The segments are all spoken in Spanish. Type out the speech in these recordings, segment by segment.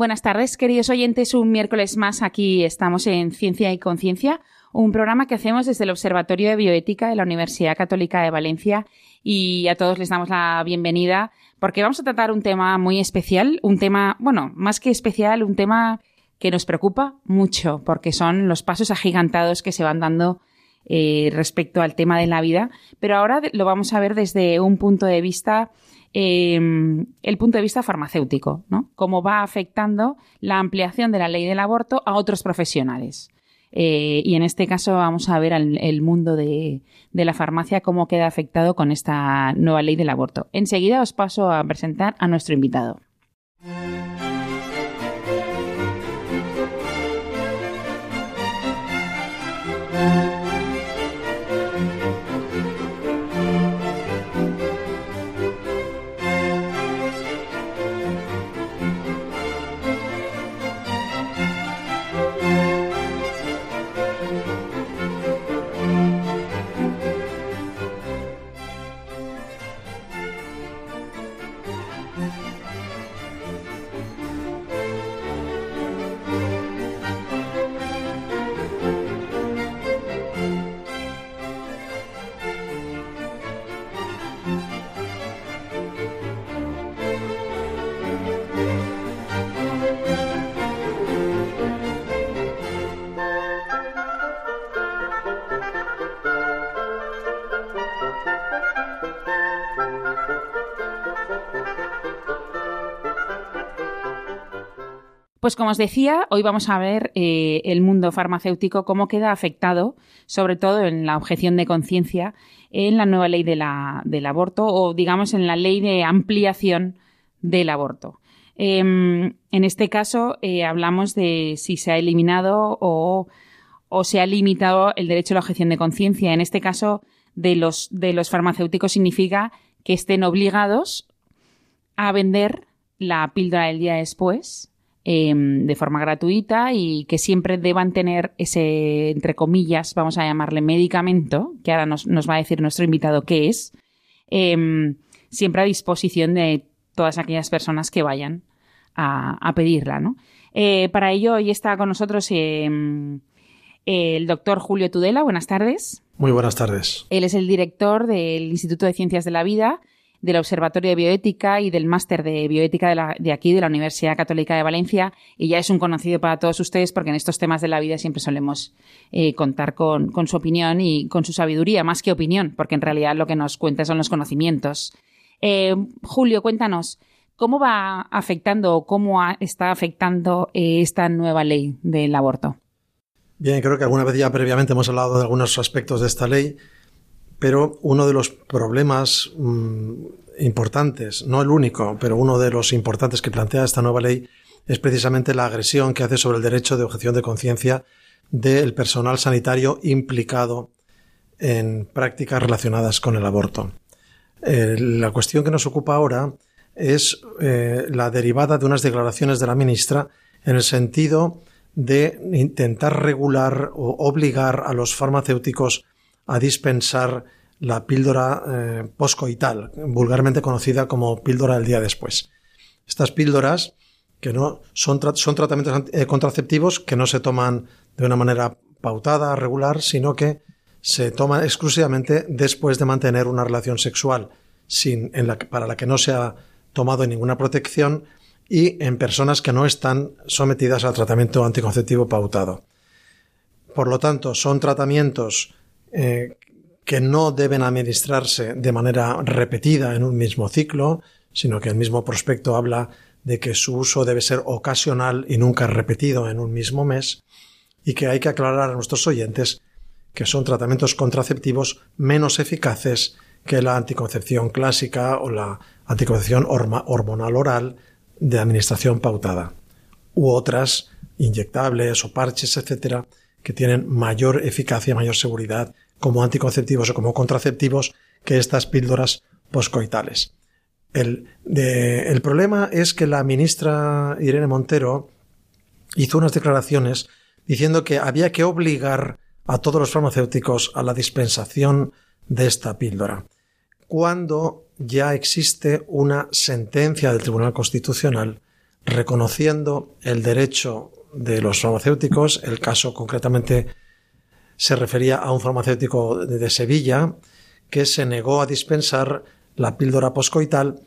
Buenas tardes, queridos oyentes. Un miércoles más. Aquí estamos en Ciencia y Conciencia, un programa que hacemos desde el Observatorio de Bioética de la Universidad Católica de Valencia. Y a todos les damos la bienvenida porque vamos a tratar un tema muy especial, un tema, bueno, más que especial, un tema que nos preocupa mucho porque son los pasos agigantados que se van dando eh, respecto al tema de la vida, pero ahora lo vamos a ver desde un punto de vista Em, el punto de vista farmacéutico, ¿no? Cómo va afectando la ampliación de la ley del aborto a otros profesionales. Eh, y en este caso vamos a ver el, mundo de, de, la farmacia, cómo queda afectado con esta nueva ley del aborto. Enseguida os paso a presentar a nuestro invitado. Pues como os decía, hoy vamos a ver eh, el mundo farmacéutico, cómo queda afectado, sobre todo en la objeción de conciencia, en la nueva ley del aborto o, digamos, en la ley de ampliación del aborto. Em, en este caso, eh, hablamos de si se ha eliminado o, se ha limitado el derecho a la objeción de conciencia. En este caso, de los, de los farmacéuticos significa que estén obligados a vender la píldora del día después Em, de forma gratuita y que siempre deban tener ese, entre comillas, vamos a llamarle medicamento, que ahora nos, va a decir nuestro invitado qué es, em, siempre a disposición de todas aquellas personas que vayan a, pedirla. ¿no? Eh, para ello, hoy está con nosotros em, el doctor Julio Tudela. Buenas tardes. Muy buenas tardes. Él es el director del Instituto de Ciencias de la Vida del Observatorio de Bioética y del Máster de Bioética de, aquí, de la Universidad Católica de Valencia, y ya es un conocido para todos ustedes porque en estos temas de la vida siempre solemos eh, contar con, su opinión y con su sabiduría, más que opinión, porque en realidad lo que nos cuenta son los conocimientos. Eh, Julio, cuéntanos, ¿cómo va afectando o cómo está afectando eh, esta nueva ley del aborto? Bien, creo que alguna vez ya previamente hemos hablado de algunos aspectos de esta ley pero uno de los problemas mm, importantes, no el único, pero uno de los importantes que plantea esta nueva ley es precisamente la agresión que hace sobre el derecho de objeción de conciencia del personal sanitario implicado en prácticas relacionadas con el aborto. Eh, la cuestión que nos ocupa ahora es eh, la derivada de unas declaraciones de la ministra en el sentido de intentar regular o obligar a los farmacéuticos a dispensar la píldora eh, poscoital, vulgarmente conocida como píldora del día después. Estas píldoras, que no son, son tratamientos eh, contraceptivos que no se toman de una manera pautada, regular, sino que se toman exclusivamente después de mantener una relación sexual sin, para la que no se ha tomado ninguna protección y en personas que no están sometidas al tratamiento anticonceptivo pautado. Por lo tanto, son tratamientos eh, que no deben administrarse de manera repetida en un mismo ciclo, sino que el mismo prospecto habla de que su uso debe ser ocasional y nunca repetido en un mismo mes, y que hay que aclarar a nuestros oyentes que son tratamientos contraceptivos menos eficaces que la anticoncepción clásica o la anticoncepción hormonal oral de administración pautada, u otras inyectables o parches, etcétera, que tienen mayor eficacia, mayor seguridad como anticonceptivos o como contraceptivos que estas píldoras poscoitales. El, problema es que la ministra Irene Montero hizo unas declaraciones diciendo que había que obligar a todos los farmacéuticos a la dispensación de esta píldora, cuando ya existe una sentencia del Tribunal Constitucional reconociendo el derecho de los farmacéuticos, el caso concretamente se refería a un farmacéutico de Sevilla que se negó a dispensar la píldora poscoital,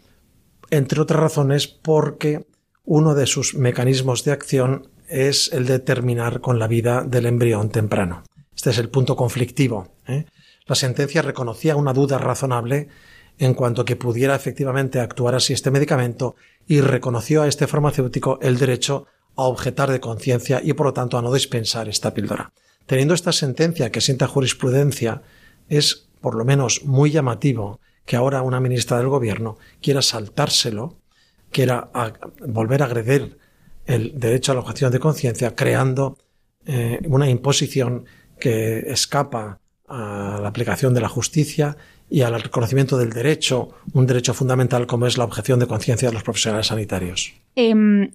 entre otras razones porque uno de sus mecanismos de acción es el de terminar con la vida del embrión temprano. Este es el punto conflictivo. ¿eh? La sentencia reconocía una duda razonable en cuanto a que pudiera efectivamente actuar así este medicamento y reconoció a este farmacéutico el derecho a objetar de conciencia y por lo tanto a no dispensar esta píldora. Teniendo esta sentencia que sienta jurisprudencia, es por lo menos muy llamativo que ahora una ministra del gobierno quiera saltárselo, quiera volver a agredir el derecho a la objeción de conciencia, creando eh, una imposición que escapa a la aplicación de la justicia y al reconocimiento del derecho, un derecho fundamental como es la objeción de conciencia de los profesionales sanitarios. Em,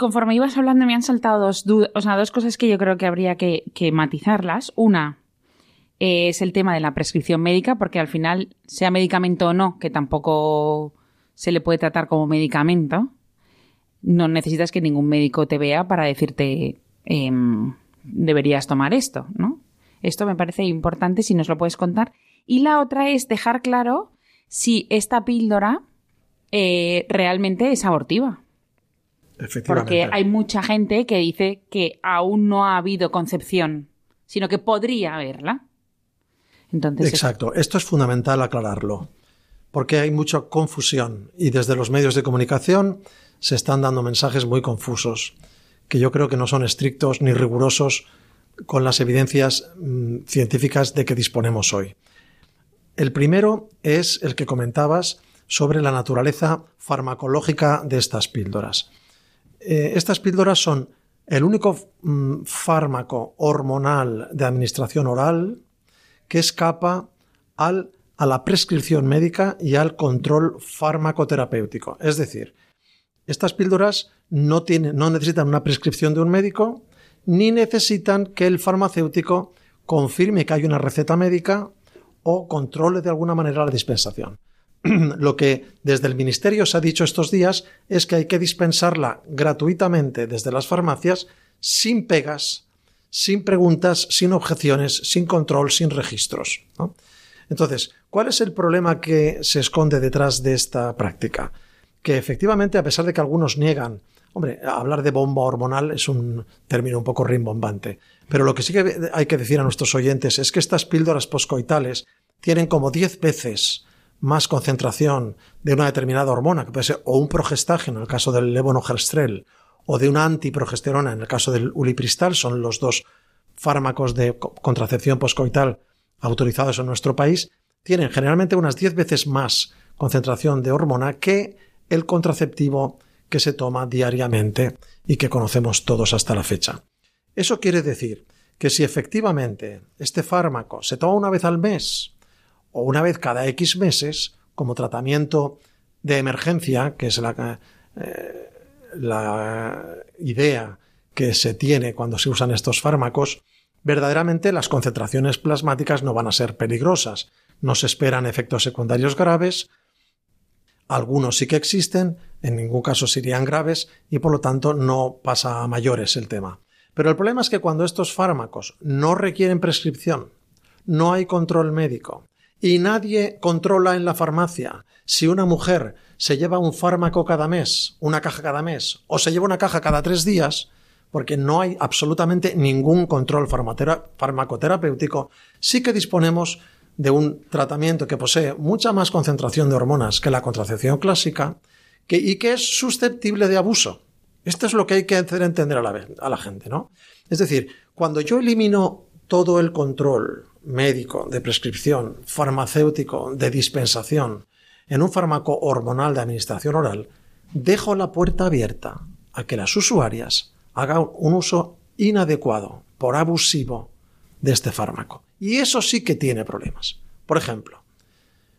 conforme ibas hablando me han saltado dos, o sea, dos cosas que yo creo que habría que, matizarlas. Una es el tema de la prescripción médica, porque al final, sea medicamento o no, que tampoco se le puede tratar como medicamento, no necesitas que ningún médico te vea para decirte em, deberías tomar esto, ¿no? Esto me parece importante si nos lo puedes contar. Y la otra es dejar claro si esta píldora eh, realmente es abortiva. Porque hay mucha gente que dice que aún no ha habido concepción, sino que podría haberla. Entonces, Exacto, esto es fundamental aclararlo, porque hay mucha confusión y desde los medios de comunicación se están dando mensajes muy confusos, que yo creo que no son estrictos ni rigurosos con las evidencias mm, científicas de que disponemos hoy. El primero es el que comentabas sobre la naturaleza farmacológica de estas píldoras. Eh, estas píldoras son el único mm, fármaco hormonal de administración oral que escapa a la prescripción médica y al control farmacoterapéutico. Es decir, estas píldoras no, no necesitan una prescripción de un médico ni necesitan que el farmacéutico confirme que hay una receta médica o controle de alguna manera la dispensación. Lo que desde el Ministerio se ha dicho estos días es que hay que dispensarla gratuitamente desde las farmacias sin pegas, sin preguntas, sin objeciones, sin control, sin registros. Entonces, ¿cuál es el problema que se esconde detrás de esta práctica? Que efectivamente, a pesar de que algunos niegan, hombre, hablar de bomba hormonal es un término un poco rimbombante, pero lo que sí que hay que decir a nuestros oyentes es que estas píldoras poscoitales tienen como 10 veces más concentración de una determinada hormona, que puede ser o un progestágeno en el caso del levonorgestrel o de una antiprogesterona en el caso del ulipristal, son los dos fármacos de contracepción poscoital autorizados en nuestro país, tienen generalmente unas 10 veces más concentración de hormona que el contraceptivo que se toma diariamente y que conocemos todos hasta la fecha. Eso quiere decir que si efectivamente este fármaco se toma una vez al mes o una vez cada X meses como tratamiento de emergencia, que es la, eh, la idea que se tiene cuando se usan estos fármacos, verdaderamente las concentraciones plasmáticas no van a ser peligrosas. No se esperan efectos secundarios graves, algunos sí que existen, en ningún caso serían graves y por lo tanto no pasa a mayores el tema. Pero el problema es que cuando estos fármacos no requieren prescripción, no hay control médico, y nadie controla en la farmacia si una mujer se lleva un fármaco cada mes, una caja cada mes, o se lleva una caja cada tres días, porque no hay absolutamente ningún control farmacoterapéutico, sí que disponemos de un tratamiento que posee mucha más concentración de hormonas que la contracepción clásica y que es susceptible de abuso. Esto es lo que hay que hacer entender a la, gente, ¿no? Es decir, cuando yo elimino todo el control médico, de prescripción, farmacéutico, de dispensación, en un fármaco hormonal de administración oral, dejo la puerta abierta a que las usuarias haga un uso inadecuado, por abusivo, de este fármaco. Y eso sí que tiene problemas. Por ejemplo,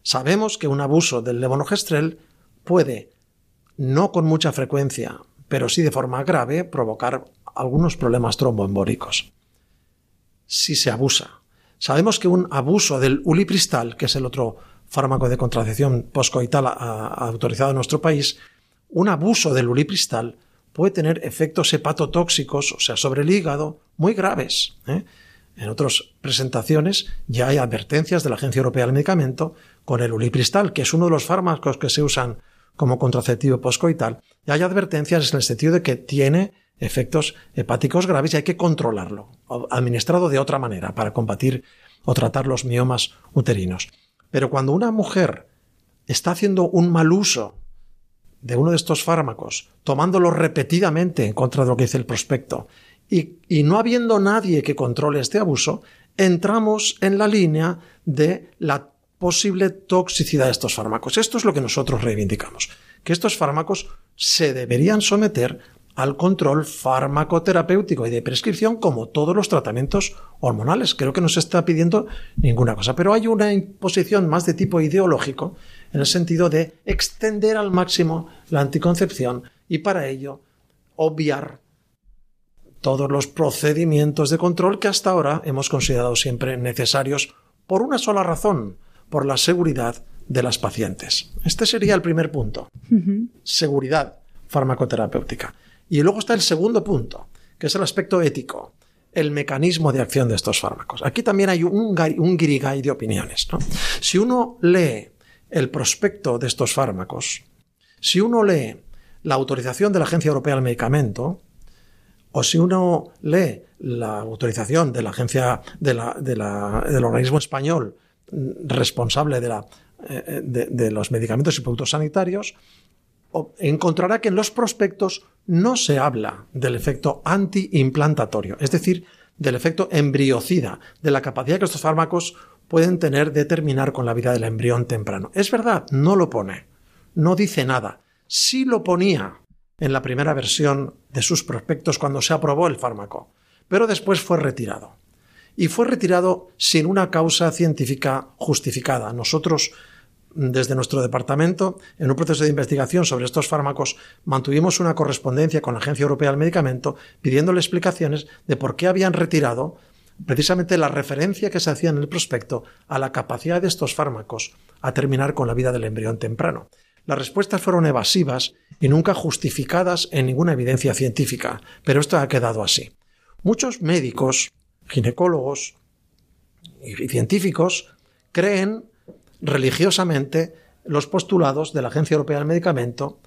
sabemos que un abuso del levonorgestrel puede, no con mucha frecuencia, pero sí de forma grave, provocar algunos problemas tromboembóricos. Si se abusa. Sabemos que un abuso del ulipristal, que es el otro fármaco de contracepción poscoital autorizado en nuestro país, un abuso del ulipristal puede tener efectos hepatotóxicos, o sea, sobre el hígado, muy graves. ¿eh? En otras presentaciones ya hay advertencias de la Agencia Europea del Medicamento con el ulipristal, que es uno de los fármacos que se usan como contraceptivo poscoital. Y hay advertencias en el sentido de que tiene efectos hepáticos graves y hay que controlarlo, administrado de otra manera para combatir o tratar los miomas uterinos. Pero cuando una mujer está haciendo un mal uso de uno de estos fármacos, tomándolo repetidamente en contra de lo que dice el prospecto, y, y, no habiendo nadie que controle este abuso, entramos en la línea de la posible toxicidad de estos fármacos. Esto es lo que nosotros reivindicamos, que estos fármacos se deberían someter al control farmacoterapéutico y de prescripción como todos los tratamientos hormonales. Creo que no se está pidiendo ninguna cosa, pero hay una imposición más de tipo ideológico en el sentido de extender al máximo la anticoncepción y para ello obviar todos los procedimientos de control que hasta ahora hemos considerado siempre necesarios por una sola razón, por la seguridad de las pacientes. Este sería el primer punto. Seguridad farmacoterapéutica. Y luego está el segundo punto, que es el aspecto ético, el mecanismo de acción de estos fármacos. Aquí también hay un, un guirigay de opiniones. Si uno lee el prospecto de estos fármacos, si uno lee la autorización de la Agencia Europea del Medicamento, o si uno lee la autorización de la agencia del organismo español responsable de, la, eh, de los medicamentos y productos sanitarios, encontrará que en los prospectos no se habla del efecto antiimplantatorio, es decir, del efecto embriocida, de la capacidad que estos fármacos pueden tener de terminar con la vida del embrión temprano. Es verdad, no lo pone, no dice nada. Sí lo ponía en la primera versión de sus prospectos cuando se aprobó el fármaco, pero después fue retirado. Y fue retirado sin una causa científica justificada. Nosotros desde nuestro departamento, en un proceso de investigación sobre estos fármacos, mantuvimos una correspondencia con la Agencia Europea del Medicamento pidiéndole explicaciones de por qué habían retirado precisamente la referencia que se hacía en el prospecto a la capacidad de estos fármacos a terminar con la vida del embrión temprano. Las respuestas fueron evasivas y nunca justificadas en ninguna evidencia científica, pero esto ha quedado así. Muchos médicos, ginecólogos y científicos creen religiosamente los postulados de la Agencia Europea del Medicamento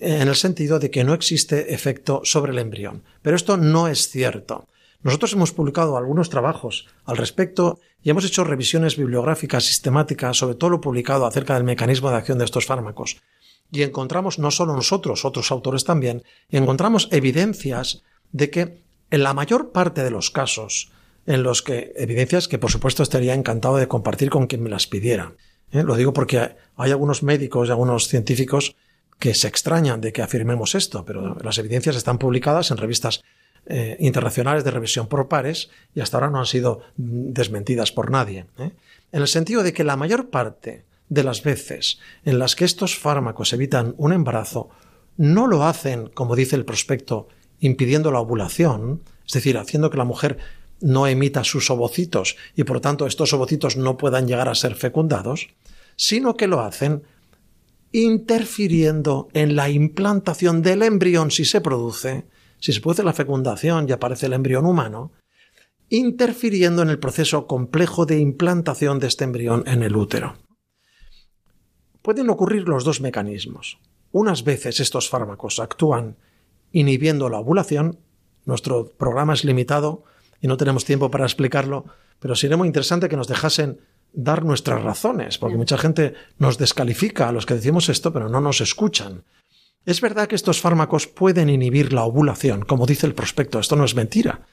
en el sentido de que no existe efecto sobre el embrión. Pero esto no es cierto. Nosotros hemos publicado algunos trabajos al respecto y hemos hecho revisiones bibliográficas sistemáticas sobre todo lo publicado acerca del mecanismo de acción de estos fármacos. Y encontramos, no solo nosotros, otros autores también, encontramos evidencias de que en la mayor parte de los casos, en los que evidencias que por supuesto estaría encantado de compartir con quien me las pidiera, ¿eh? Lo digo porque hay algunos médicos y algunos científicos que se extrañan de que afirmemos esto, pero las evidencias están publicadas en revistas eh, internacionales de revisión por pares y hasta ahora no han sido desmentidas por nadie. ¿eh? En el sentido de que la mayor parte de las veces en las que estos fármacos evitan un embarazo no lo hacen, como dice el prospecto, impidiendo la ovulación, es decir, haciendo que la mujer no emita sus ovocitos y por tanto estos ovocitos no puedan llegar a ser fecundados, sino que lo hacen interfiriendo en la implantación del embrión si se produce, si se produce la fecundación y aparece el embrión humano, interfiriendo en el proceso complejo de implantación de este embrión en el útero. Pueden ocurrir los dos mecanismos. Unas veces estos fármacos actúan inhibiendo la ovulación, nuestro programa es limitado y no tenemos tiempo para explicarlo, pero sería muy interesante que nos dejasen dar nuestras razones, porque mucha gente nos descalifica a los que decimos esto, pero no nos escuchan. Es verdad que estos fármacos pueden inhibir la ovulación, como dice el prospecto, esto no es mentira.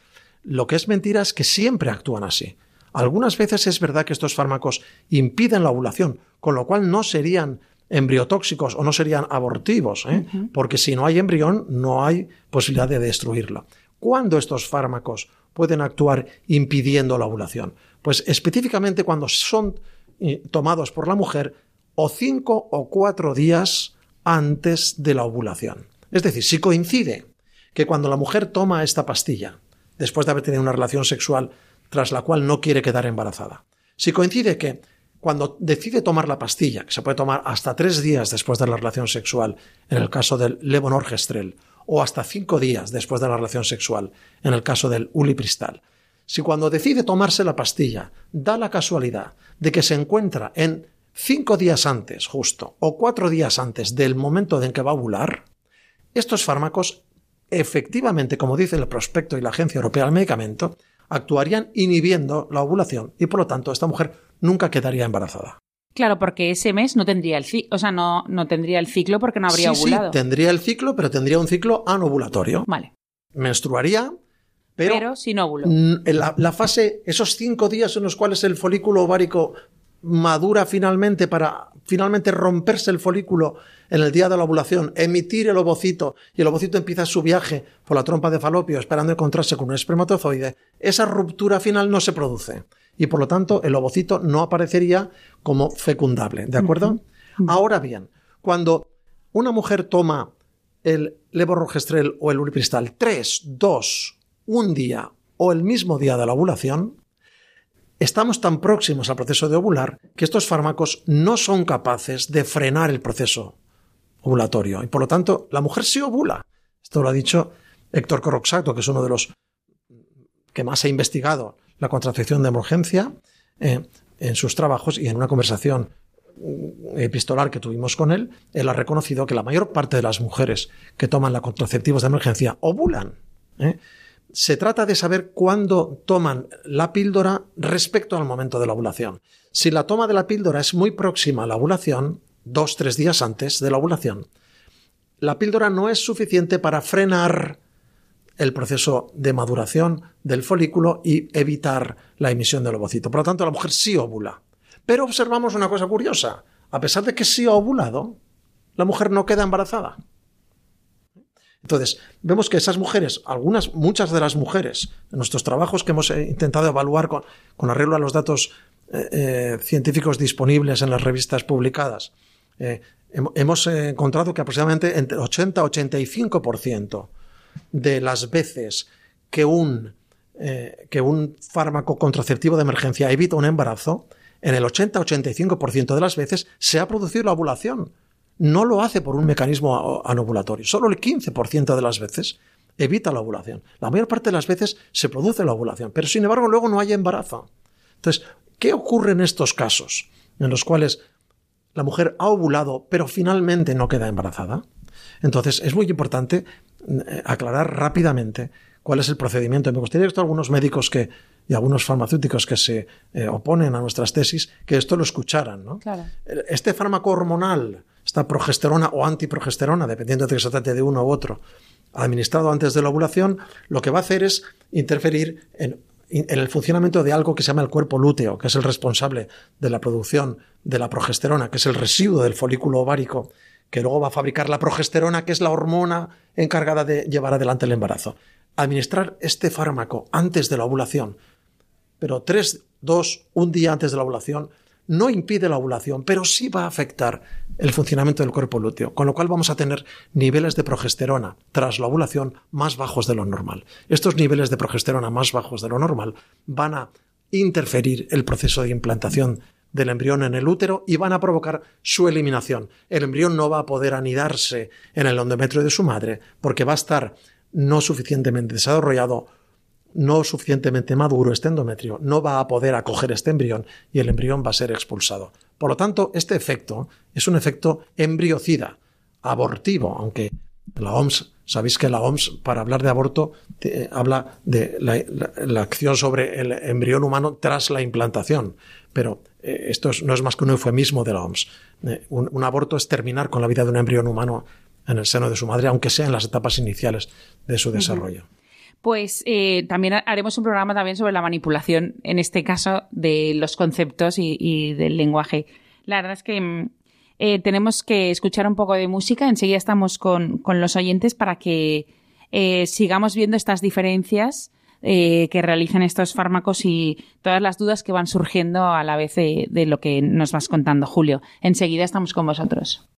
Lo que es mentira es que siempre actúan así. Algunas veces es verdad que estos fármacos impiden la ovulación, con lo cual no serían embriotóxicos o no serían abortivos, ¿eh? porque si no hay embrión no hay posibilidad de destruirlo. ¿Cuándo estos fármacos pueden actuar impidiendo la ovulación? Pues específicamente cuando son eh, tomados por la mujer o cinco o cuatro días antes de la ovulación. Es decir, si coincide que cuando la mujer toma esta pastilla, después de haber tenido una relación sexual tras la cual no quiere quedar embarazada, si coincide que cuando decide tomar la pastilla, que se puede tomar hasta tres días después de la relación sexual, en el caso del levonorgestrel, o hasta cinco días después de la relación sexual, en el caso del ulipristal, si cuando decide tomarse la pastilla da la casualidad de que se encuentra en cinco días antes, justo, o cuatro días antes del momento en que va a ovular, estos fármacos, efectivamente, como dice el prospecto y la Agencia Europea del Medicamento, actuarían inhibiendo la ovulación y por lo tanto esta mujer nunca quedaría embarazada. Claro, porque ese mes no tendría el ciclo, o sea, no, no tendría el ciclo porque no habría ovulado. Sí, tendría el ciclo, pero tendría un ciclo anovulatorio. Vale. Menstruaría, pero, pero sin óvulo. La, la, fase, esos cinco días en los cuales el folículo ovárico madura finalmente para finalmente romperse el folículo en el día de la ovulación, emitir el ovocito y el ovocito empieza su viaje por la trompa de falopio esperando encontrarse con un espermatozoide, esa ruptura final no se produce y por lo tanto el ovocito no aparecería como fecundable, ¿de acuerdo? Ahora bien, cuando una mujer toma el levorrogestrel o el ulipristal 3, 2, un día o el mismo día de la ovulación, Estamos tan próximos al proceso de ovular que estos fármacos no son capaces de frenar el proceso ovulatorio y por lo tanto la mujer sí ovula. Esto lo ha dicho Héctor Corroxato, que es uno de los que más ha investigado la contracepción de emergencia eh, en sus trabajos y en una conversación mm, epistolar que tuvimos con él, él ha reconocido que la mayor parte de las mujeres que toman la contraceptivos de emergencia ovulan. ¿eh? Se trata de saber cuándo toman la píldora respecto al momento de la ovulación. Si la toma de la píldora es muy próxima a la ovulación, dos, tres días antes de la ovulación, la píldora no es suficiente para frenar el proceso de maduración del folículo y evitar la emisión del ovocito. Por lo tanto, la mujer sí ovula. Pero observamos una cosa curiosa. A pesar de que sí ha ovulado, la mujer no queda embarazada. Entonces, vemos que esas mujeres, algunas, muchas de las mujeres, en nuestros trabajos que hemos eh, intentado evaluar con, arreglo a los datos eh, eh, científicos disponibles en las revistas publicadas, hemos encontrado que aproximadamente entre 80 y 85% de las veces que un, que un fármaco contraceptivo de emergencia evita un embarazo, en el 80-85% de las veces se ha producido la ovulación no lo hace por un mecanismo anovulatorio. Solo el 15% de las veces evita la ovulación. La mayor parte de las veces se produce la ovulación, pero sin embargo luego no hay embarazo. Entonces, ¿qué ocurre en estos casos en los cuales la mujer ha ovulado pero finalmente no queda embarazada? Entonces, es muy importante eh, aclarar rápidamente cuál es el procedimiento. Me gustaría que algunos médicos que, y algunos farmacéuticos que se eh, oponen a nuestras tesis, que esto lo escucharan. ¿no? Este fármaco hormonal esta progesterona o antiprogesterona, dependiendo de que se trate de uno u otro, administrado antes de la ovulación, lo que va a hacer es interferir en, el funcionamiento de algo que se llama el cuerpo lúteo, que es el responsable de la producción de la progesterona, que es el residuo del folículo ovárico, que luego va a fabricar la progesterona, que es la hormona encargada de llevar adelante el embarazo. Administrar este fármaco antes de la ovulación, pero tres, dos, un día antes de la ovulación, no impide la ovulación, pero sí va a afectar el funcionamiento del cuerpo lúteo, con lo cual vamos a tener niveles de progesterona tras la ovulación más bajos de lo normal. Estos niveles de progesterona más bajos de lo normal van a interferir el proceso de implantación del embrión en el útero y van a provocar su eliminación. El embrión no va a poder anidarse en el endometrio de su madre porque va a estar no suficientemente desarrollado no suficientemente maduro este endometrio no va a poder acoger este embrión y el embrión va a ser expulsado. Por lo tanto, este efecto es un efecto embriocida, abortivo, aunque la OMS, sabéis que la OMS para hablar de aborto habla de la, acción sobre el embrión humano tras la implantación, pero eh, esto no es más que un eufemismo de la OMS. Eh, un, aborto es terminar con la vida de un embrión humano en el seno de su madre, aunque sea en las etapas iniciales de su desarrollo pues eh, también haremos un programa también sobre la manipulación, en este caso, de los conceptos y, del lenguaje. La verdad es que mm, eh, tenemos que escuchar un poco de música. Enseguida estamos con, los oyentes para que eh, sigamos viendo estas diferencias eh, que realizan estos fármacos y todas las dudas que van surgiendo a la vez de lo que nos vas contando, Julio. Enseguida estamos con vosotros.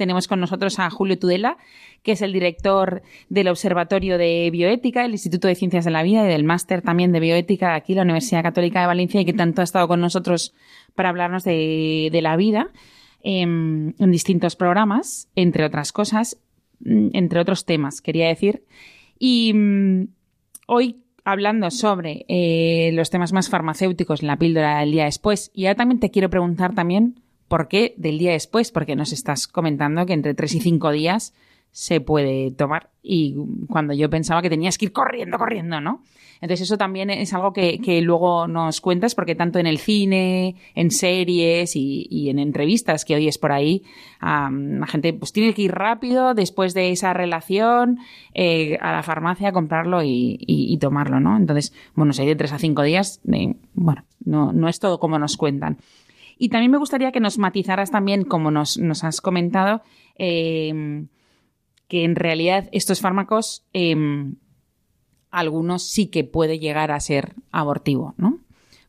Tenemos con nosotros a Julio Tudela, que es el director del Observatorio de Bioética, el Instituto de Ciencias de la Vida y del Máster también de Bioética aquí la Universidad Católica de Valencia y que tanto ha estado con nosotros para hablarnos de, la vida em, en, distintos programas, entre otras cosas, mm, entre otros temas, quería decir. Y mm, hoy hablando sobre eh, los temas más farmacéuticos la píldora del día después. Y ahora también te quiero preguntar también ¿Por qué del día después? Porque nos estás comentando que entre tres y cinco días se puede tomar. Y cuando yo pensaba que tenías que ir corriendo, corriendo, ¿no? Entonces eso también es algo que, luego nos cuentas porque tanto en el cine, en series y, en entrevistas que oyes por ahí, la gente pues tiene que ir rápido después de esa relación eh, a la farmacia a comprarlo y, tomarlo, ¿no? Entonces, bueno, si hay de tres a cinco días, eh, bueno, no, no es todo como nos cuentan. Y también me gustaría que nos matizaras también, como nos, has comentado, eh, que en realidad estos fármacos, eh, algunos sí que puede llegar a ser abortivo, ¿no?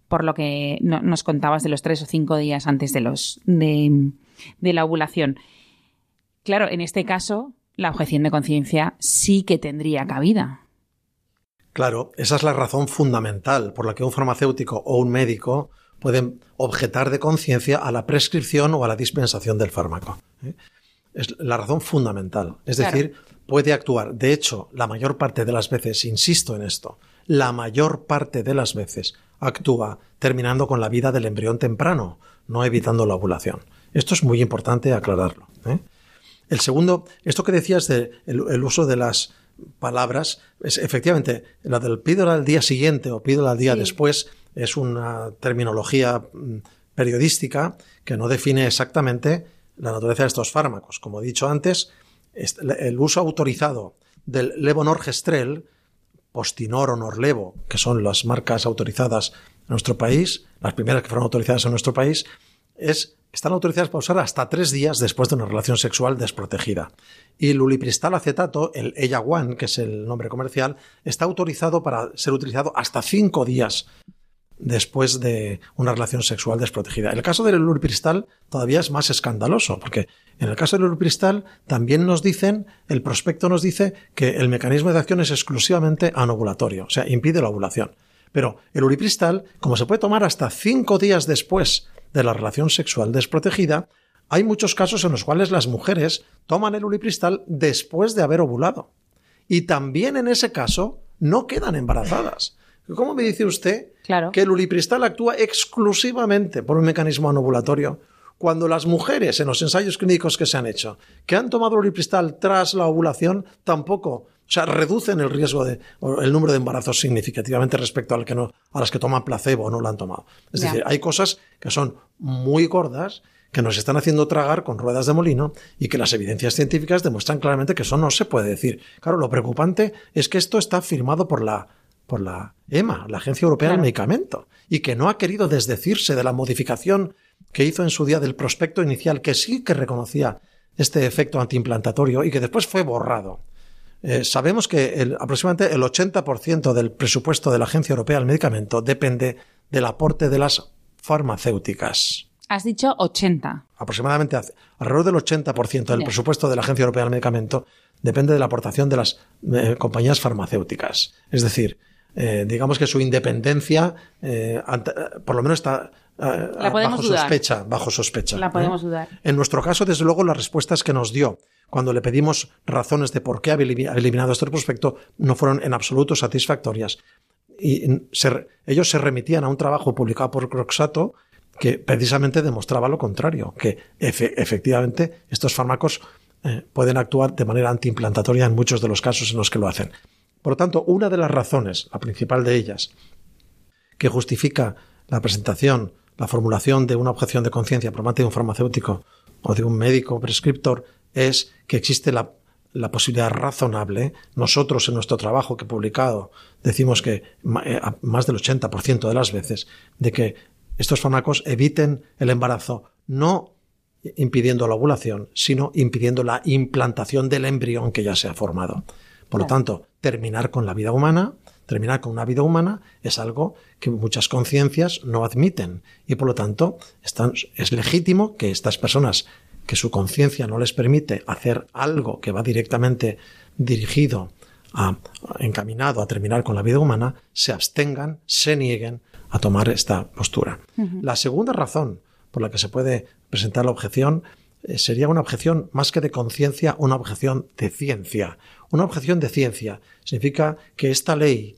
Por lo que nos contabas de los tres o cinco días antes de, los, de, de la ovulación. Claro, en este caso, la objeción de conciencia sí que tendría cabida. Claro, esa es la razón fundamental por la que un farmacéutico o un médico pueden objetar de conciencia a la prescripción o a la dispensación del fármaco. ¿eh? es la razón fundamental. Es Claro. decir, puede actuar. De hecho, la mayor parte de las veces, insisto en esto, la mayor parte de las veces actúa terminando con la vida del embrión temprano, no evitando la ovulación. Esto es muy importante aclararlo. ¿eh? El segundo, esto que decías de el, el uso de las palabras, es efectivamente, la del pídola al día siguiente o pídola al día Sí. después es una terminología mm, periodística que no define exactamente la naturaleza de estos fármacos. Como he dicho antes, el uso autorizado del levonorgestrel, Postinor o Norlevo, que son las marcas autorizadas en nuestro país, las primeras que fueron autorizadas en nuestro país, es, están autorizadas para usar hasta tres días después de una relación sexual desprotegida. Y el ulipristal acetato, el EYA-1, que es el nombre comercial, está autorizado para ser utilizado hasta cinco días después de una relación sexual desprotegida. El caso del ulipristal todavía es más escandaloso, porque en el caso del ulipristal también nos dicen, el prospecto nos dice que el mecanismo de acción es exclusivamente anovulatorio, o sea, impide la ovulación. Pero el ulipristal, como se puede tomar hasta cinco días después de la relación sexual desprotegida, hay muchos casos en los cuales las mujeres toman el ulipristal después de haber ovulado. Y también en ese caso no quedan embarazadas. ¿Cómo me dice usted Claro. que el ulipristal actúa exclusivamente por un mecanismo anovulatorio? Cuando las mujeres en los ensayos clínicos que se han hecho, que han tomado ulipristal tras la ovulación, tampoco, o sea, reducen el riesgo de, el número de embarazos significativamente respecto al que no, a las que toman placebo o no lo han tomado. Es decir, hay cosas que son muy gordas que nos están haciendo tragar con ruedas de molino y que las evidencias científicas demuestran claramente que eso no se puede decir. Claro, lo preocupante es que esto está firmado por la, por la EMA, la Agencia Europea del. Medicamento, y que no ha querido desdecirse de la modificación que hizo en su día del prospecto inicial, que sí que reconocía este efecto antiimplantatorio y que después fue borrado. Eh, sabemos que el- aproximadamente el 80% del presupuesto de la Agencia Europea del Medicamento depende del aporte de las farmacéuticas Has dicho 80. aproximadamente alrededor del 80% del presupuesto de la Agencia Europea del Medicamento depende de la aportación de las eh, compañías farmacéuticas. Es decir, eh, digamos que su independencia, eh, ante- por lo menos está eh, bajo dudar. sospecha, bajo sospecha. La podemos dudar. En nuestro caso, desde luego, las respuestas que nos dio cuando le pedimos razones de por qué había elimi- eliminado este prospecto no fueron en absoluto satisfactorias. Y se- ellos se remitían a un trabajo publicado por Croxato que precisamente demostraba lo contrario, que efe- efectivamente estos fármacos eh, pueden actuar de manera antiimplantatoria en muchos de los casos en los que lo hacen. Por lo tanto, una de las razones, la principal de ellas, que justifica la presentación, la formulación de una objeción de conciencia por parte de un farmacéutico o de un médico prescriptor es que existe la, la posibilidad razonable. Nosotros en nuestro trabajo que he publicado decimos que eh, más del 80% de las veces de que estos fármacos eviten el embarazo no impidiendo la ovulación, sino impidiendo la implantación del embrión que ya se ha formado. Por lo tanto, terminar con la vida humana, terminar con una vida humana, es algo que muchas conciencias no admiten. Y por lo tanto, están- es legítimo que estas personas que su conciencia no les permite hacer algo que va directamente dirigido a, encaminado a terminar con la vida humana, se abstengan, se nieguen a tomar esta postura. La segunda razón por la que se puede presentar la objeción eh, sería una objeción más que de conciencia, una objeción de ciencia. Una objeción de ciencia significa que esta ley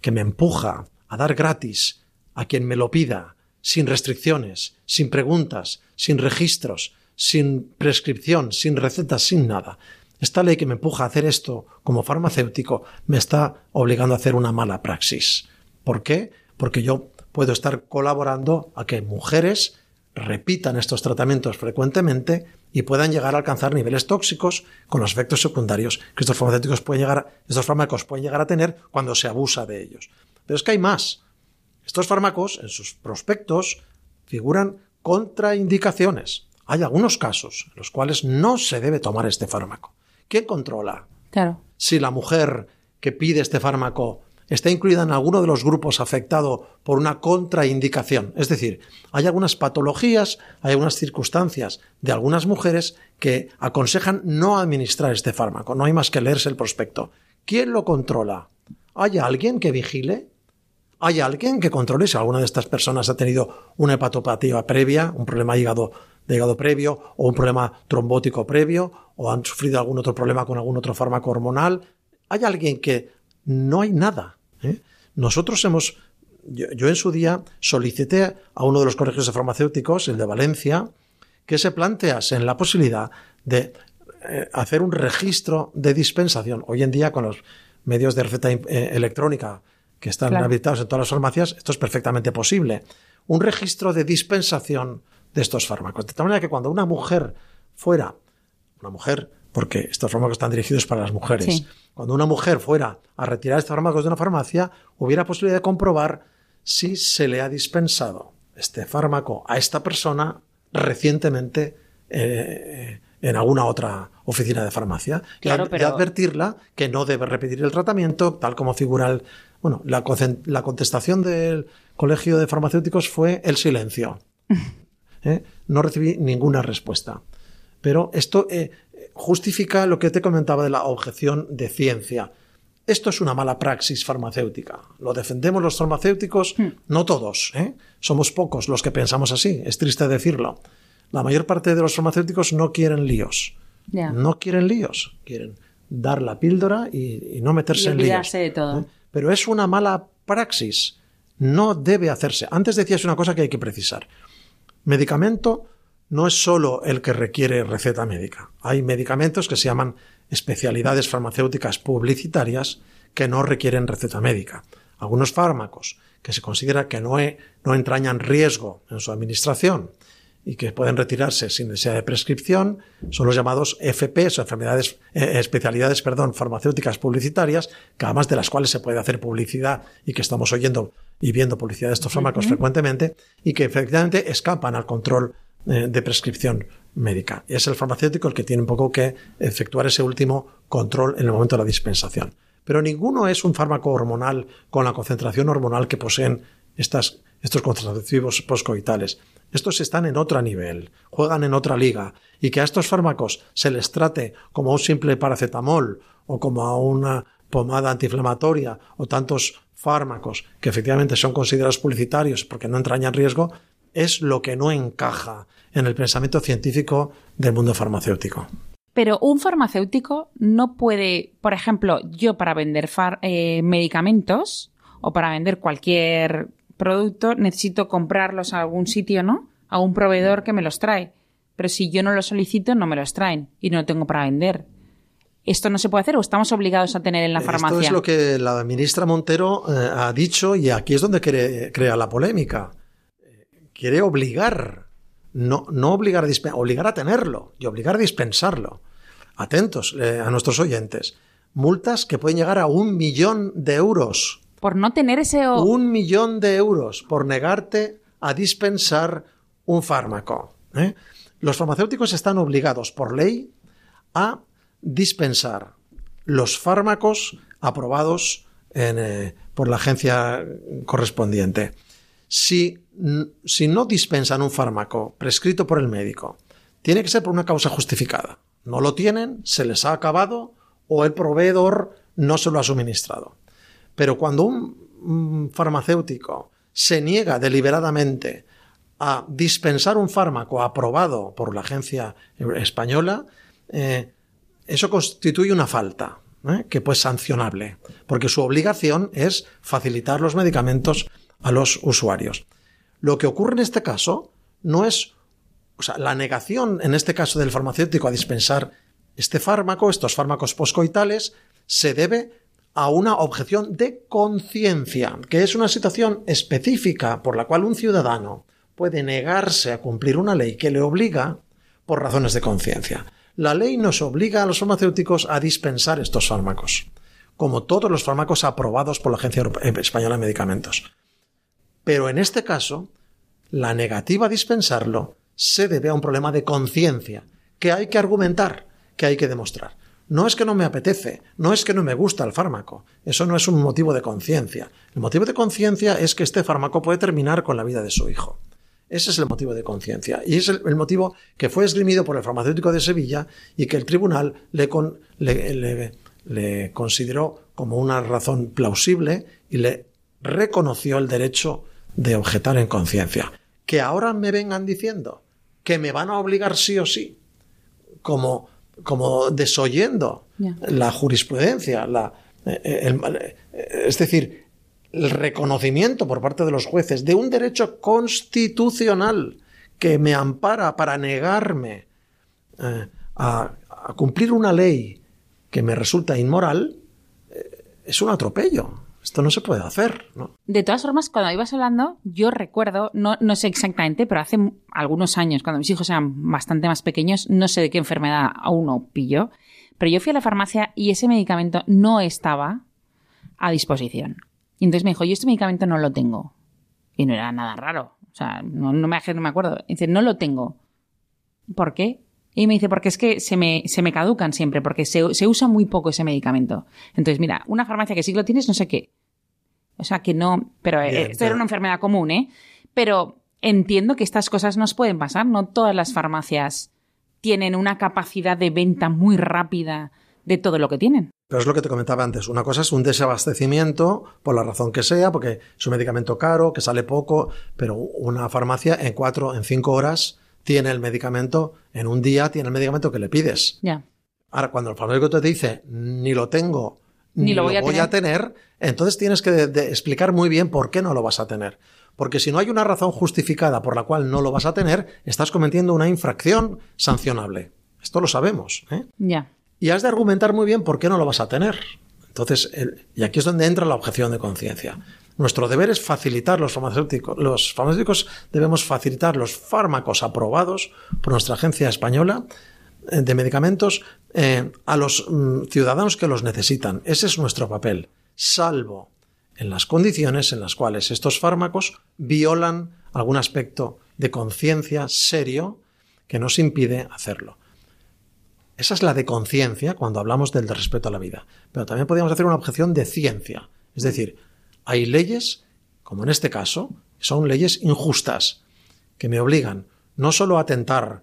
que me empuja a dar gratis a quien me lo pida, sin restricciones, sin preguntas, sin registros, sin prescripción, sin recetas, sin nada. Esta ley que me empuja a hacer esto como farmacéutico me está obligando a hacer una mala praxis. ¿Por qué? Porque yo puedo estar colaborando a que mujeres repitan estos tratamientos frecuentemente y puedan llegar a alcanzar niveles tóxicos con los efectos secundarios que estos farmacéuticos pueden llegar, estos fármacos pueden llegar a tener cuando se abusa de ellos. Pero es que hay más. Estos fármacos, en sus prospectos, figuran contraindicaciones. Hay algunos casos en los cuales no se debe tomar este fármaco. ¿Quién controla Claro. si la mujer que pide este fármaco está incluida en alguno de los grupos afectado por una contraindicación. Es decir, hay algunas patologías, hay algunas circunstancias de algunas mujeres que aconsejan no administrar este fármaco. No hay más que leerse el prospecto. ¿Quién lo controla? ¿Hay alguien que vigile? ¿Hay alguien que controle si alguna de estas personas ha tenido una hepatopatía previa, un problema de hígado, de hígado previo, o un problema trombótico previo, o han sufrido algún otro problema con algún otro fármaco hormonal? ¿Hay alguien que no hay nada? ¿eh? Nosotros hemos, yo, en su día solicité a uno de los colegios de farmacéuticos, el de Valencia, que se plantease en la posibilidad de eh, hacer un registro de dispensación. Hoy en día, con los medios de receta eh, electrónica que están habilitados en todas las farmacias, esto es perfectamente posible. Un registro de dispensación de estos fármacos. De tal manera que cuando una mujer fuera, una mujer, porque estos fármacos están dirigidos para las mujeres, cuando una mujer fuera a retirar estos fármacos de una farmacia, hubiera posibilidad de comprobar si se le ha dispensado este fármaco a esta persona recientemente eh, en alguna otra oficina de farmacia y, advertirla que no debe repetir el tratamiento tal como figura el... Bueno, la, contestación del Colegio de Farmacéuticos fue el silencio. ¿Eh? No recibí ninguna respuesta. Pero esto eh, justifica lo que te comentaba de la objeción de ciencia. Esto es una mala praxis farmacéutica. Lo defendemos los farmacéuticos, hmm. no todos. ¿eh? Somos pocos los que pensamos así, es triste decirlo. La mayor parte de los farmacéuticos no quieren líos. No quieren líos. Quieren dar la píldora y, no meterse en líos. de todo. ¿eh? Pero es una mala praxis. No debe hacerse. Antes decías una cosa que hay que precisar. Medicamento no es solo el que requiere receta médica. Hay medicamentos que se llaman especialidades farmacéuticas publicitarias que no requieren receta médica. Algunos fármacos que se considera que no, no entrañan riesgo en su administración y que pueden retirarse sin necesidad de prescripción son los llamados FPs o enfermedades, eh, especialidades perdón, farmacéuticas publicitarias, que además de las cuales se puede hacer publicidad y que estamos oyendo y viendo publicidad de estos fármacos frecuentemente y que efectivamente escapan al control de prescripción médica. Es el farmacéutico el que tiene un poco que efectuar ese último control en el momento de la dispensación. Pero ninguno es un fármaco hormonal con la concentración hormonal que poseen estas, estos contraceptivos poscoitales. Estos están en otro nivel, juegan en otra liga, y que a estos fármacos se les trate como un simple paracetamol o como a una pomada antiinflamatoria o tantos fármacos que efectivamente son considerados publicitarios porque no entrañan riesgo, es lo que no encaja en el pensamiento científico del mundo farmacéutico. Pero un farmacéutico no puede, por ejemplo, yo para vender eh, medicamentos o para vender cualquier producto necesito comprarlos a algún sitio, ¿no? A un proveedor que me los trae. Pero si yo no los solicito, no me los traen y no tengo para vender. ¿Esto no se puede hacer o estamos obligados a tener en la farmacia? Esto es lo que la ministra Montero eh, ha dicho y aquí es donde crea la polémica quiere obligar, no, no obligar a obligar a tenerlo y obligar a dispensarlo. Atentos eh, a nuestros oyentes. Multas que pueden llegar a un millón de euros. Por no tener ese... Un millón de euros por negarte a dispensar un fármaco. ¿eh? Los farmacéuticos están obligados por ley a dispensar los fármacos aprobados eh, por la agencia correspondiente. Si, no dispensan un fármaco prescrito por el médico, tiene que ser por una causa justificada. No lo tienen, se les ha acabado o el proveedor no se lo ha suministrado. Pero cuando un farmacéutico se niega deliberadamente a dispensar un fármaco aprobado por la agencia española, eh, eso constituye una falta ¿eh? que pues sancionable, porque su obligación es facilitar los medicamentos a los usuarios. Lo que ocurre en este caso no es, o sea, la negación en este caso del farmacéutico a dispensar este fármaco, estos fármacos poscoitales, se debe a una objeción de conciencia, que es una situación específica por la cual un ciudadano puede negarse a cumplir una ley que le obliga por razones de conciencia. La ley nos obliga a los farmacéuticos a dispensar estos fármacos, como todos los fármacos aprobados por la Agencia Española de Medicamentos. Pero en este caso, la negativa a dispensarlo se debe a un problema de conciencia, que hay que argumentar, que hay que demostrar. No es que no me apetece, no es que no me gusta el fármaco, eso no es un motivo de conciencia. El motivo de conciencia es que este fármaco puede terminar con la vida de su hijo. Ese es el motivo de conciencia. Y es el, motivo que fue esgrimido por el farmacéutico de Sevilla y que el tribunal le, le consideró como una razón plausible y le reconoció el derecho de objetar en conciencia. Que ahora me vengan diciendo que me van a obligar sí o sí, como, como desoyendo la jurisprudencia, la, eh, eh, es decir, el reconocimiento por parte de los jueces de un derecho constitucional que me ampara para negarme eh, a, cumplir una ley que me resulta inmoral, es un atropello. Esto no se puede hacer, ¿no? De todas formas, cuando ibas hablando, yo recuerdo, no, no sé exactamente, pero hace algunos años, cuando mis hijos eran bastante más pequeños, no sé de qué enfermedad aún no pillo, pero yo fui a la farmacia y ese medicamento no estaba a disposición. Y entonces me dijo, yo este medicamento no lo tengo. Y no era nada raro. O sea, no, no me acuerdo. dice, no lo tengo. ¿Por qué? Y me dice, porque es que se me, se me caducan siempre, porque se, usa muy poco ese medicamento. Entonces, mira, una farmacia que sí lo tienes, no sé qué. O sea, que no, pero eh, esto era una enfermedad común, ¿eh? Pero entiendo que estas cosas nos pueden pasar, no todas las farmacias tienen una capacidad de venta muy rápida de todo lo que tienen. Pero es lo que te comentaba antes. Una cosa es un desabastecimiento, por la razón que sea, porque es un medicamento caro, que sale poco, pero una farmacia en cuatro, en cinco horas tiene el medicamento, en un día tiene el medicamento que le pides. Ya. Ahora, cuando el farmacéutico te dice, ni lo tengo, ni, lo voy, a, tener. entonces tienes que explicar muy bien por qué no lo vas a tener. Porque si no hay una razón justificada por la cual no lo vas a tener, estás cometiendo una infracción sancionable. Esto lo sabemos. ¿eh? Ya. Y has de argumentar muy bien por qué no lo vas a tener. Entonces, y aquí es donde entra la objeción de conciencia. Nuestro deber es facilitar los farmacéuticos. Los farmacéuticos debemos facilitar los fármacos aprobados por nuestra agencia española eh, de medicamentos eh, a los mm, ciudadanos que los necesitan. Ese es nuestro papel, salvo en las condiciones en las cuales estos fármacos violan algún aspecto de conciencia serio que nos impide hacerlo. Esa es la de conciencia cuando hablamos del de respeto a la vida. Pero también podríamos hacer una objeción de ciencia. Es decir, hay leyes, como en este caso, son leyes injustas, que me obligan no solo a atentar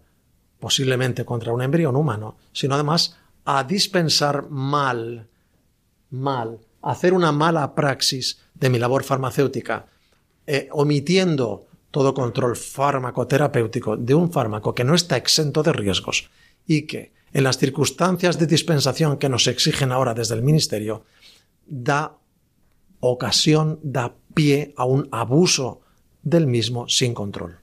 posiblemente contra un embrión humano, sino además a dispensar mal, mal, hacer una mala praxis de mi labor farmacéutica, eh, omitiendo todo control farmacoterapéutico de un fármaco que no está exento de riesgos y que en las circunstancias de dispensación que nos exigen ahora desde el Ministerio, da ocasión, da pie a un abuso del mismo sin control.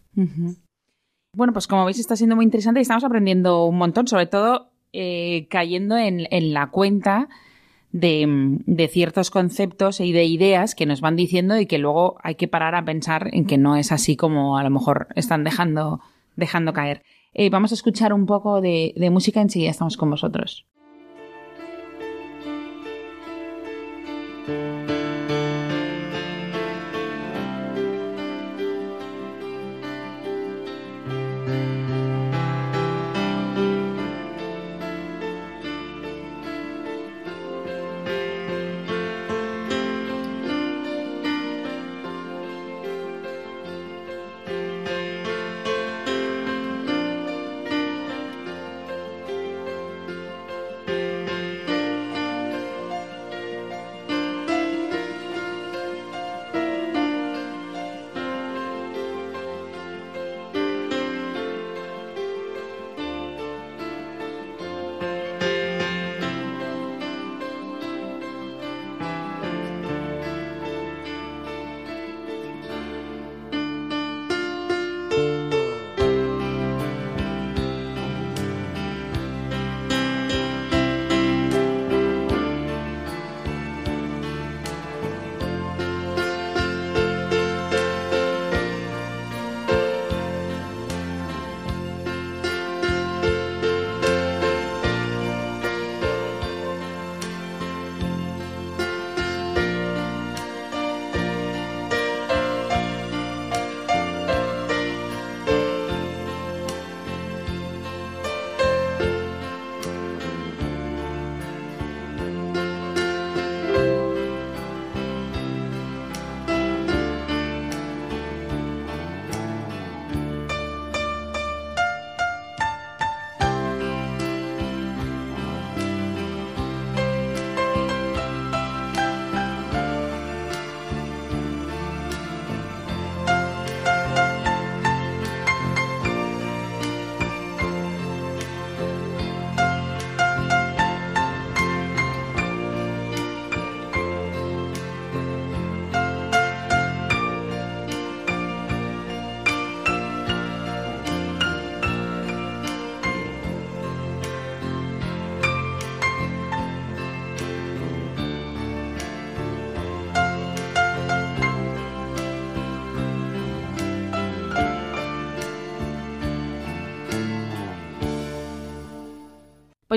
Bueno, pues como veis está siendo muy interesante y estamos aprendiendo un montón, sobre todo eh, cayendo en, la cuenta de, ciertos conceptos y de ideas que nos van diciendo y que luego hay que parar a pensar en que no es así como a lo mejor están dejando, dejando caer. Eh, vamos a escuchar un poco de, de música, enseguida estamos con vosotros.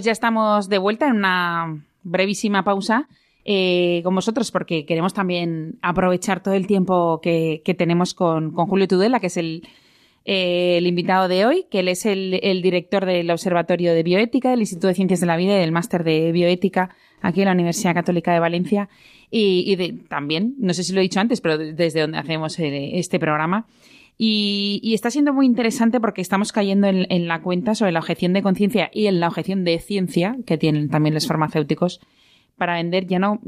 Pues ya estamos de vuelta en una brevísima pausa eh, con vosotros porque queremos también aprovechar todo el tiempo que, tenemos con, Julio Tudela, que es el, eh, el invitado de hoy, que él es el, director del Observatorio de Bioética, del Instituto de Ciencias de la Vida y del Máster de Bioética aquí en la Universidad Católica de Valencia. Y, también, no sé si lo he dicho antes, pero desde donde hacemos eh, este programa. Y, está siendo muy interesante porque estamos cayendo en, en la cuenta sobre la objeción de conciencia y en la objeción de ciencia que tienen también los farmacéuticos para vender, ya no,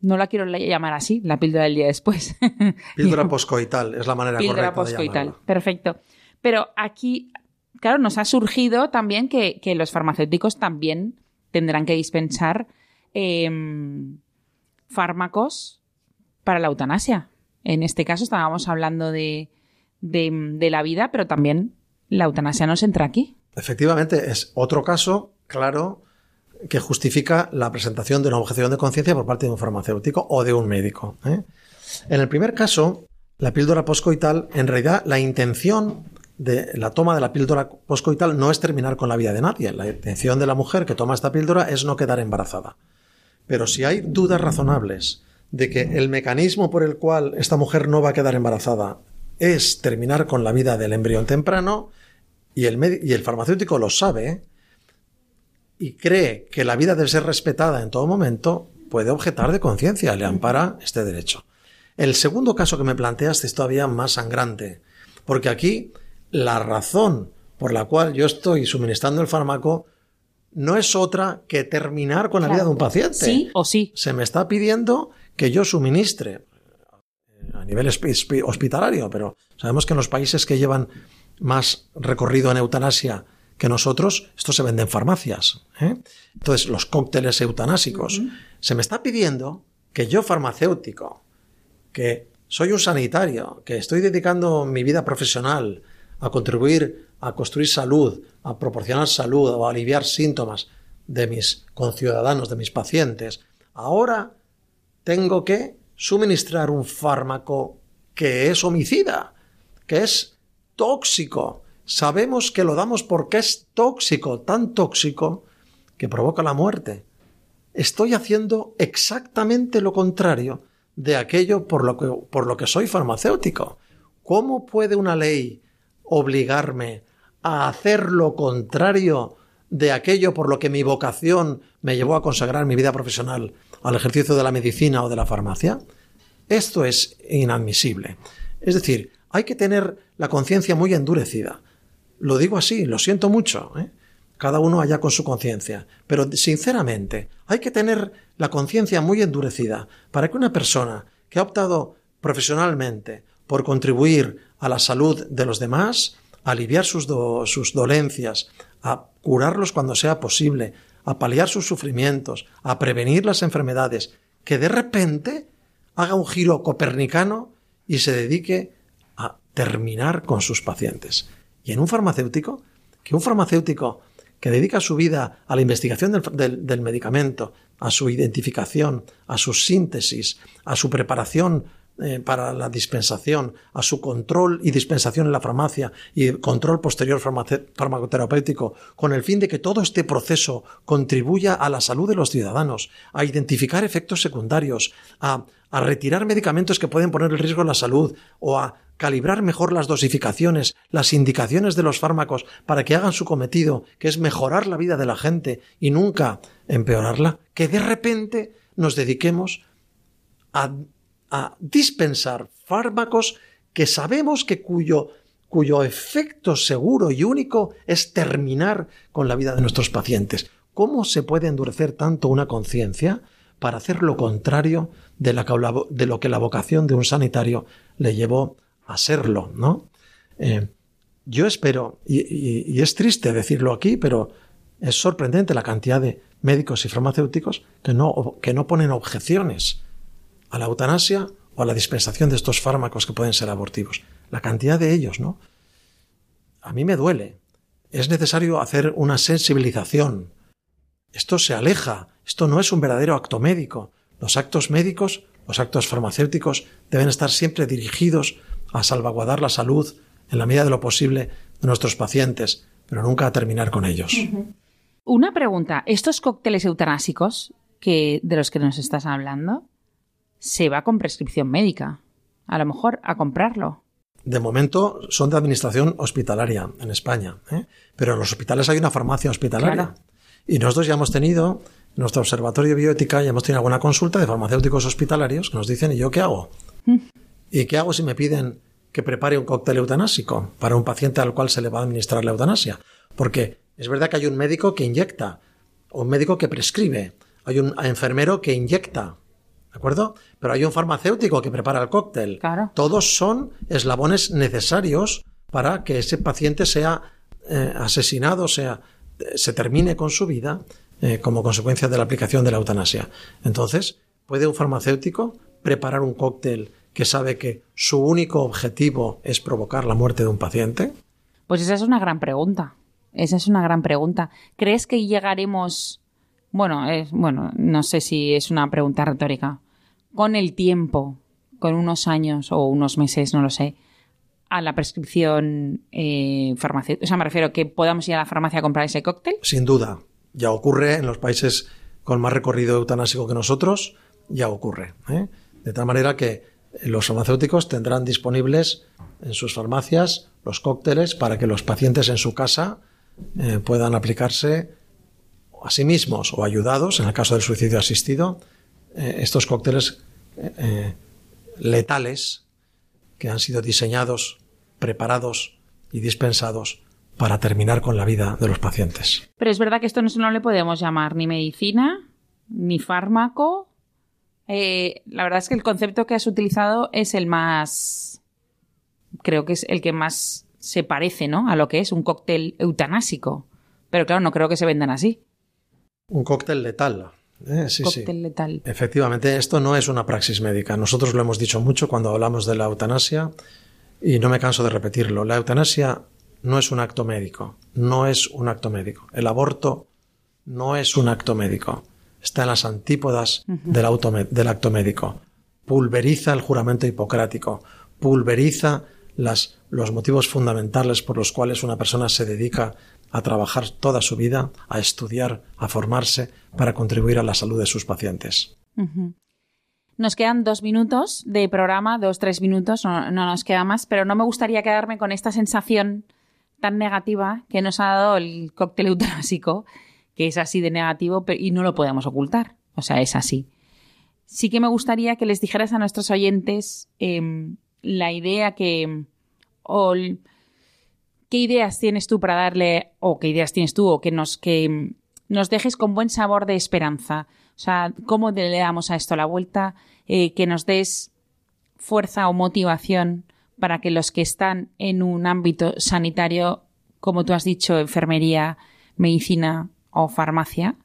no la quiero llamar así, la píldora del día después. Píldora poscoital, es la manera píldora correcta de llamarla. perfecto. Pero aquí, claro, nos ha surgido también que, los farmacéuticos también tendrán que dispensar em, fármacos para la eutanasia. En este caso estábamos hablando de, de, la vida, pero también la eutanasia nos entra aquí. Efectivamente, es otro caso, claro, que justifica la presentación de una objeción de conciencia por parte de un farmacéutico o de un médico. ¿eh? En el primer caso, la píldora poscoital, en realidad la intención de la toma de la píldora poscoital no es terminar con la vida de nadie. La intención de la mujer que toma esta píldora es no quedar embarazada. Pero si hay dudas razonables de que el mecanismo por el cual esta mujer no va a quedar embarazada es terminar con la vida del embrión temprano, y el, y el farmacéutico lo sabe, y cree que la vida debe ser respetada en todo momento, puede objetar de conciencia, le ampara este derecho. El segundo caso que me planteas es todavía más sangrante, porque aquí la razón por la cual yo estoy suministrando el fármaco no es otra que terminar con la vida de un paciente. Sí o sí. Se me está pidiendo que yo suministre nivel hospitalario, pero sabemos que en los países que llevan más recorrido en eutanasia que nosotros, esto se vende en farmacias. ¿eh? Entonces, los cócteles eutanásicos. Se me está pidiendo que yo, farmacéutico, que soy un sanitario, que estoy dedicando mi vida profesional a contribuir a construir salud, a proporcionar salud o a aliviar síntomas de mis conciudadanos, de mis pacientes, ahora tengo que suministrar un fármaco que es homicida, que es tóxico, sabemos que lo damos porque es tóxico, tan tóxico que provoca la muerte. Estoy haciendo exactamente lo contrario de aquello por lo que, por lo que soy farmacéutico. ¿Cómo puede una ley obligarme a hacer lo contrario de aquello por lo que mi vocación me llevó a consagrar mi vida profesional al ejercicio de la medicina o de la farmacia? Esto es inadmisible. Es decir, hay que tener la conciencia muy endurecida. Lo digo así, lo siento mucho. ¿eh? Cada uno allá con su conciencia. Pero sinceramente, hay que tener la conciencia muy endurecida para que una persona que ha optado profesionalmente por contribuir a la salud de los demás, aliviar sus dolencias, a curarlos cuando sea posible, a paliar sus sufrimientos, a prevenir las enfermedades, que de repente haga un giro copernicano y se dedique a terminar con sus pacientes. Y en un farmacéutico, que un farmacéutico que dedica su vida a la investigación del, medicamento, a su identificación, a su síntesis, a su preparación eh, para la dispensación, a su control y dispensación en la farmacia y control posterior farmacoterapéutico, con el fin de que todo este proceso contribuya a la salud de los ciudadanos, a identificar efectos secundarios, a, a retirar medicamentos que pueden poner en riesgo la salud o a calibrar mejor las dosificaciones, las indicaciones de los fármacos para que hagan su cometido, que es mejorar la vida de la gente y nunca empeorarla, que de repente nos dediquemos a, dispensar fármacos que sabemos que cuyo, cuyo efecto seguro y único es terminar con la vida de nuestros pacientes. ¿Cómo se puede endurecer tanto una conciencia para hacer lo contrario de, lo que la vocación de un sanitario le llevó a serlo, ¿no? Eh, yo espero, y, es triste decirlo aquí, pero es sorprendente la cantidad de médicos y farmacéuticos que no, que no ponen objeciones a la eutanasia o a la dispensación de estos fármacos que pueden ser abortivos. La cantidad de ellos, ¿no? A mí me duele. Es necesario hacer una sensibilización. Esto se aleja. Esto no es un verdadero acto médico. Los actos médicos, los actos farmacéuticos deben estar siempre dirigidos a salvaguardar la salud en la medida de lo posible de nuestros pacientes, pero nunca a terminar con ellos. Una pregunta, ¿estos cócteles eutanásicos que, de los que nos estás hablando, se va con prescripción médica? A lo mejor a comprarlo. De momento son de administración hospitalaria en España, ¿eh? pero en los hospitales hay una farmacia hospitalaria. Y nosotros ya hemos tenido, en nuestro observatorio de bioética, ya hemos tenido alguna consulta de farmacéuticos hospitalarios que nos dicen, ¿y yo qué hago? Mm. ¿Y qué hago si me piden que prepare un cóctel eutanásico para un paciente al cual se le va a administrar la eutanasia? Porque es verdad que hay un médico que inyecta, o un médico que prescribe, hay un enfermero que inyecta, ¿de acuerdo? Pero hay un farmacéutico que prepara el cóctel. Todos son eslabones necesarios para que ese paciente sea eh, asesinado, sea, se termine con su vida eh, como consecuencia de la aplicación de la eutanasia. Entonces, ¿puede un farmacéutico preparar un cóctel que sabe que su único objetivo es provocar la muerte de un paciente? Pues esa es una gran pregunta. Esa es una gran pregunta. ¿Crees que llegaremos, bueno, es, bueno, no sé si es una pregunta retórica, con el tiempo, con unos años o unos meses, no lo sé, a la prescripción eh, farmacéutica? O sea, me refiero que podamos ir a la farmacia a comprar ese cóctel. Sin duda. Ya ocurre en los países con más recorrido eutanásico que nosotros, ya ocurre. ¿eh? De tal manera que los farmacéuticos tendrán disponibles en sus farmacias los cócteles para que los pacientes en su casa eh, puedan aplicarse a sí mismos o ayudados, en el caso del suicidio asistido, eh, estos cócteles eh, letales que han sido diseñados, preparados y dispensados para terminar con la vida de los pacientes. Pero es verdad que esto no, le podemos llamar ni medicina, ni fármaco. la verdad es que el concepto que has utilizado es el más, creo que es el que más se parece, ¿no? A lo que es un cóctel eutanásico. Pero claro, no creo que se vendan así. Un cóctel letal. ¿Eh? sí, cóctel letal. Efectivamente, esto no es una praxis médica. Nosotros lo hemos dicho mucho cuando hablamos de la eutanasia y no me canso de repetirlo. La eutanasia no es un acto médico. No es un acto médico. El aborto no es un acto médico. Está en las antípodas del, del acto médico. Pulveriza el juramento hipocrático. Pulveriza las, los motivos fundamentales por los cuales una persona se dedica a trabajar toda su vida, a estudiar, a formarse para contribuir a la salud de sus pacientes. Nos quedan dos minutos de programa, dos, tres minutos, no, nos queda más, pero no me gustaría quedarme con esta sensación tan negativa que nos ha dado el cóctel eutanásico, que es así de negativo y no lo podemos ocultar. O sea, es así. Sí que me gustaría que les dijeras a nuestros oyentes em, la idea que... ¿Qué ideas tienes tú para darle, o qué ideas tienes tú, o que nos, que nos dejes con buen sabor de esperanza? O sea, ¿cómo le damos a esto la vuelta? Eh, que nos des fuerza o motivación para que los que están en un ámbito sanitario, como tú has dicho, enfermería, medicina o farmacia,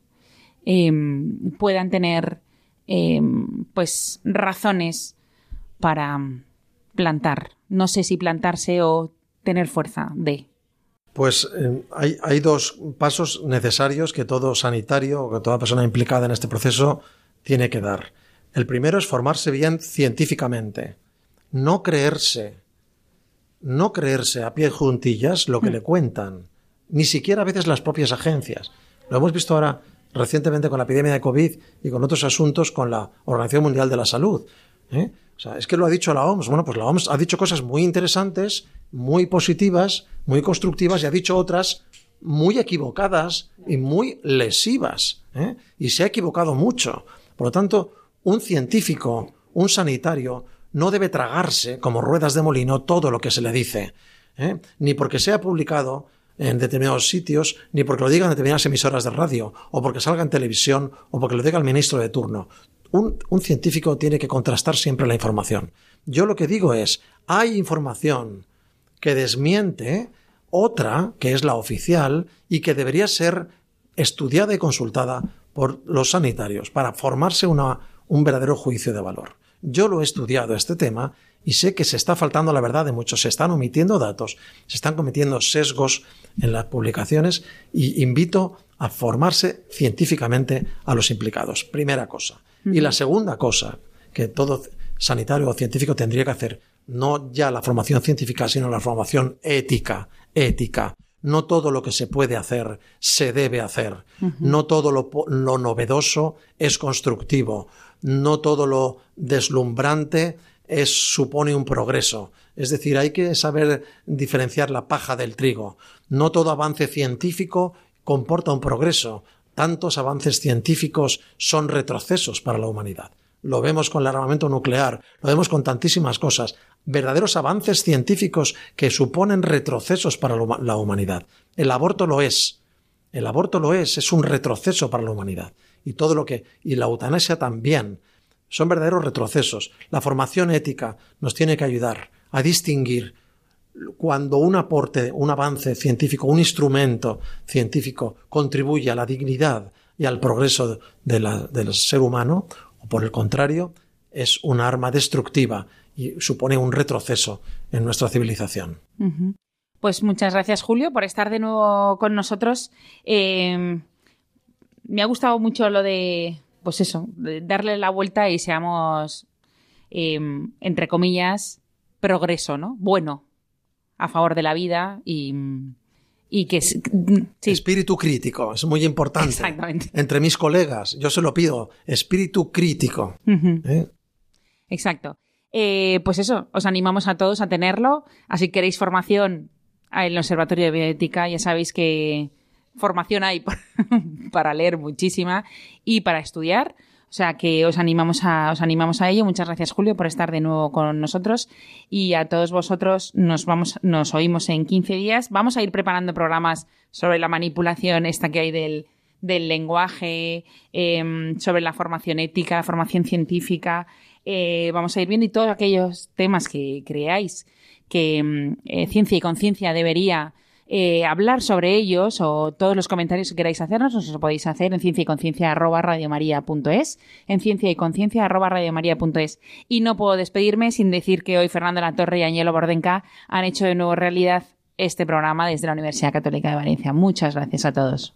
em, puedan tener em, pues razones para, plantar. No sé si plantarse o tener fuerza de. Pues eh, hay, hay, dos pasos necesarios que todo sanitario o que toda persona implicada en este proceso tiene que dar. El primero es formarse bien científicamente. No creerse, no creerse a pie juntillas lo que mm. le cuentan. Ni siquiera a veces las propias agencias. Lo hemos visto ahora recientemente con la epidemia de COVID y con otros asuntos con la Organización Mundial de la Salud. ¿eh? O sea, es que lo ha dicho la OMS. Bueno, pues la OMS ha dicho cosas muy interesantes, muy positivas, muy constructivas y ha dicho otras muy equivocadas y muy lesivas. ¿eh? Y se ha equivocado mucho. Por lo tanto, un científico, un sanitario, no debe tragarse como ruedas de molino todo lo que se le dice. ¿eh? Ni porque sea publicado en determinados sitios, ni porque lo digan determinadas emisoras de radio, o porque salga en televisión, o porque lo diga el ministro de turno un, científico tiene que contrastar siempre la información. Yo lo que digo es, hay información que desmiente otra, que es la oficial, y que debería ser estudiada y consultada por los sanitarios para formarse una, un verdadero juicio de valor. Yo lo he estudiado este tema y sé que se está faltando la verdad de muchos, se están omitiendo datos, se están cometiendo sesgos en las publicaciones y invito a formarse científicamente a los implicados. Primera cosa. Y la segunda cosa que todo sanitario o científico tendría que hacer, no ya la formación científica, sino la formación ética, ética. No todo lo que se puede hacer se debe hacer. No todo lo, lo novedoso es constructivo. No todo lo deslumbrante es, supone un progreso. Es decir, hay que saber diferenciar la paja del trigo. No todo avance científico comporta un progreso. Tantos avances científicos son retrocesos para la humanidad. Lo vemos con el armamento nuclear, lo vemos con tantísimas cosas. Verdaderos avances científicos que suponen retrocesos para la humanidad. El aborto lo es. El aborto lo es, es un retroceso para la humanidad. Y todo lo que. y la eutanasia también son verdaderos retrocesos. La formación ética nos tiene que ayudar a distinguir cuando un aporte, un avance científico, un instrumento científico contribuye a la dignidad y al progreso del ser humano, o por el contrario, es un arma destructiva y supone un retroceso en nuestra civilización. Pues muchas gracias, Julio, por estar de nuevo con nosotros. Eh, me ha gustado mucho lo de pues eso, darle la vuelta y seamos, em, entre comillas, progreso, ¿no? Bueno, a favor de la vida y, y que... Sí. Espíritu crítico, es muy importante. Exactamente. Entre mis colegas, yo se lo pido, espíritu crítico. ¿eh? Exacto. Eh, pues eso, os animamos a todos a tenerlo. Así que queréis formación en el Observatorio de Bioética, ya sabéis que formación hay para leer muchísima y para estudiar. O sea que os animamos a, os animamos a ello. Muchas gracias, Julio, por estar de nuevo con nosotros. Y a todos vosotros nos vamos, nos oímos en 15 días. Vamos a ir preparando programas sobre la manipulación esta que hay del, del lenguaje, em, sobre la formación ética, la formación científica. Eh, vamos a ir viendo y todos aquellos temas que creáis que em, eh, ciencia y conciencia debería eh, hablar sobre ellos o todos los comentarios que queráis hacernos, os lo podéis hacer en ciencia y conciencia arroba en ciencia y conciencia arroba Y no puedo despedirme sin decir que hoy Fernando La Torre y Añelo Bordenca han hecho de nuevo realidad este programa desde la Universidad Católica de Valencia. Muchas gracias a todos.